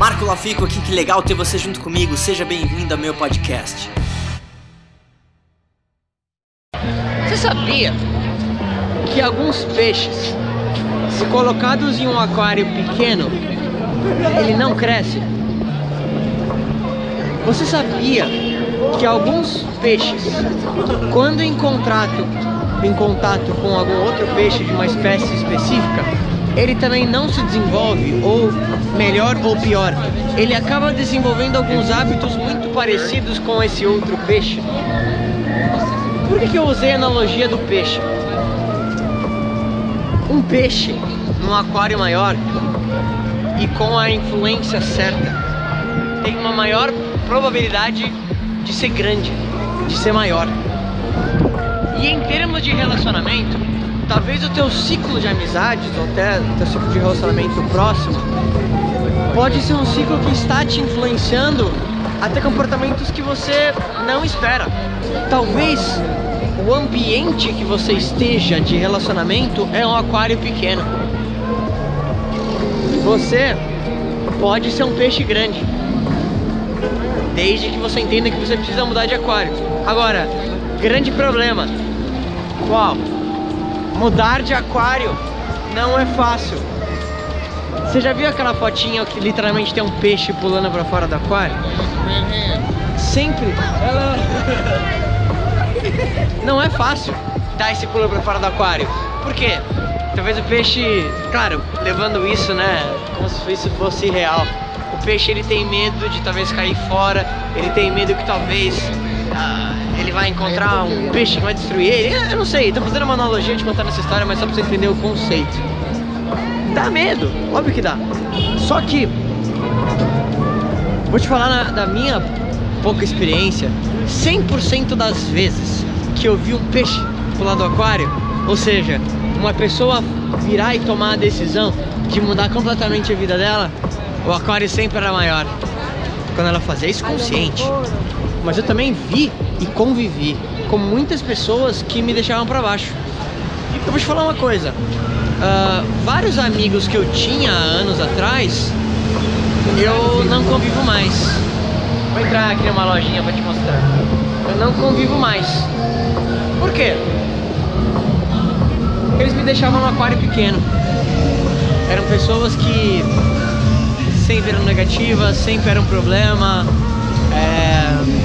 Marco Lafico aqui, que legal ter você junto comigo. Seja bem-vindo ao meu podcast. Você sabia que alguns peixes, se colocados em um aquário pequeno, ele não cresce? Você sabia que alguns peixes, quando em contato, em contato com algum outro peixe de uma espécie específica, ele também não se desenvolve, ou melhor ou pior, ele acaba desenvolvendo alguns hábitos muito parecidos com esse outro peixe. Por que, que eu usei a analogia do peixe? Um peixe num aquário maior e com a influência certa tem uma maior probabilidade de ser grande, de ser maior. E em termos de relacionamento, talvez o teu ciclo de amizades, ou até o teu ciclo de relacionamento próximo, pode ser um ciclo que está te influenciando até comportamentos que você não espera. Talvez o ambiente que você esteja de relacionamento é um aquário pequeno. Você pode ser um peixe grande. Desde que você entenda que você precisa mudar de aquário. Agora, grande problema. Qual? Mudar de aquário não é fácil. Você já viu aquela fotinha que literalmente tem um peixe pulando para fora do aquário? Sempre. Ela não é fácil dar esse pulo para fora do aquário. Por quê? Talvez o peixe, claro, levando isso, né, como se isso fosse real. O peixe ele tem medo de talvez cair fora, ele tem medo que talvez ah, ele vai encontrar um peixe que vai destruir ele. Eu não sei, tô fazendo uma analogia de contar essa história, mas só pra você entender o conceito. Dá medo, óbvio que dá. Só que, vou te falar na, da minha pouca experiência, 100% das vezes que eu vi um peixe pular do aquário, ou seja, uma pessoa virar e tomar a decisão de mudar completamente a vida dela, o aquário sempre era maior. Quando ela fazia isso consciente. Mas eu também vi e convivi com muitas pessoas que me deixavam para baixo. Eu vou te falar uma coisa. Uh, vários amigos que eu tinha anos atrás, eu não convivo mais. Vou entrar aqui numa lojinha para te mostrar. Eu não convivo mais. Por quê? Eles me deixavam no aquário pequeno. Eram pessoas que sempre eram negativas, sempre era um problema. É...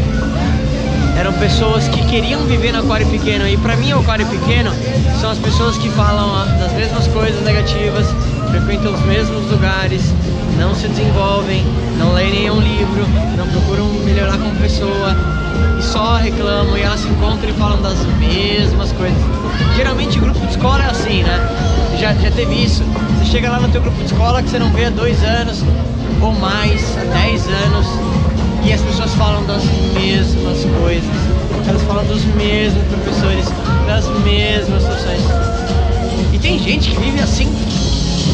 Eram pessoas que queriam viver no aquário pequeno. E pra mim, o aquário pequeno são as pessoas que falam das mesmas coisas negativas, frequentam os mesmos lugares, não se desenvolvem, não leem nenhum livro, não procuram melhorar como pessoa e só reclamam e elas se encontram e falam das mesmas coisas. Geralmente grupo de escola é assim, né? Já, já teve isso. Você chega lá no teu grupo de escola que você não vê há dois anos ou mais, há dez anos, as pessoas falam das mesmas coisas. Elas falam dos mesmos professores, das mesmas situações. E tem gente que vive assim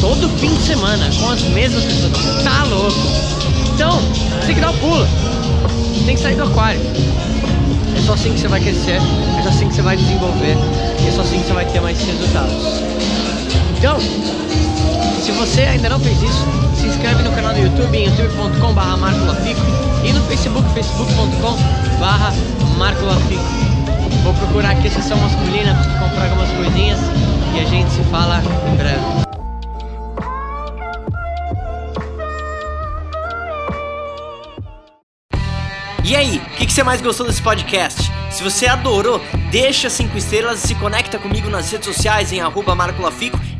todo fim de semana com as mesmas pessoas. Tá louco. Então, você tem que dar o pulo. Você tem que sair do aquário. É só assim que você vai crescer, é só assim que você vai desenvolver, é só assim que você vai ter mais resultados. Então, você ainda não fez isso, se inscreve no canal do YouTube em youtube.com.br e no Facebook, facebook.com.br marcolafico. Vou procurar aqui a sessão masculina para comprar algumas coisinhas e a gente se fala em breve. E aí, o que, que, você mais gostou desse podcast? Se você adorou, deixa 5 estrelas e se conecta comigo nas redes sociais em arroba marcolafico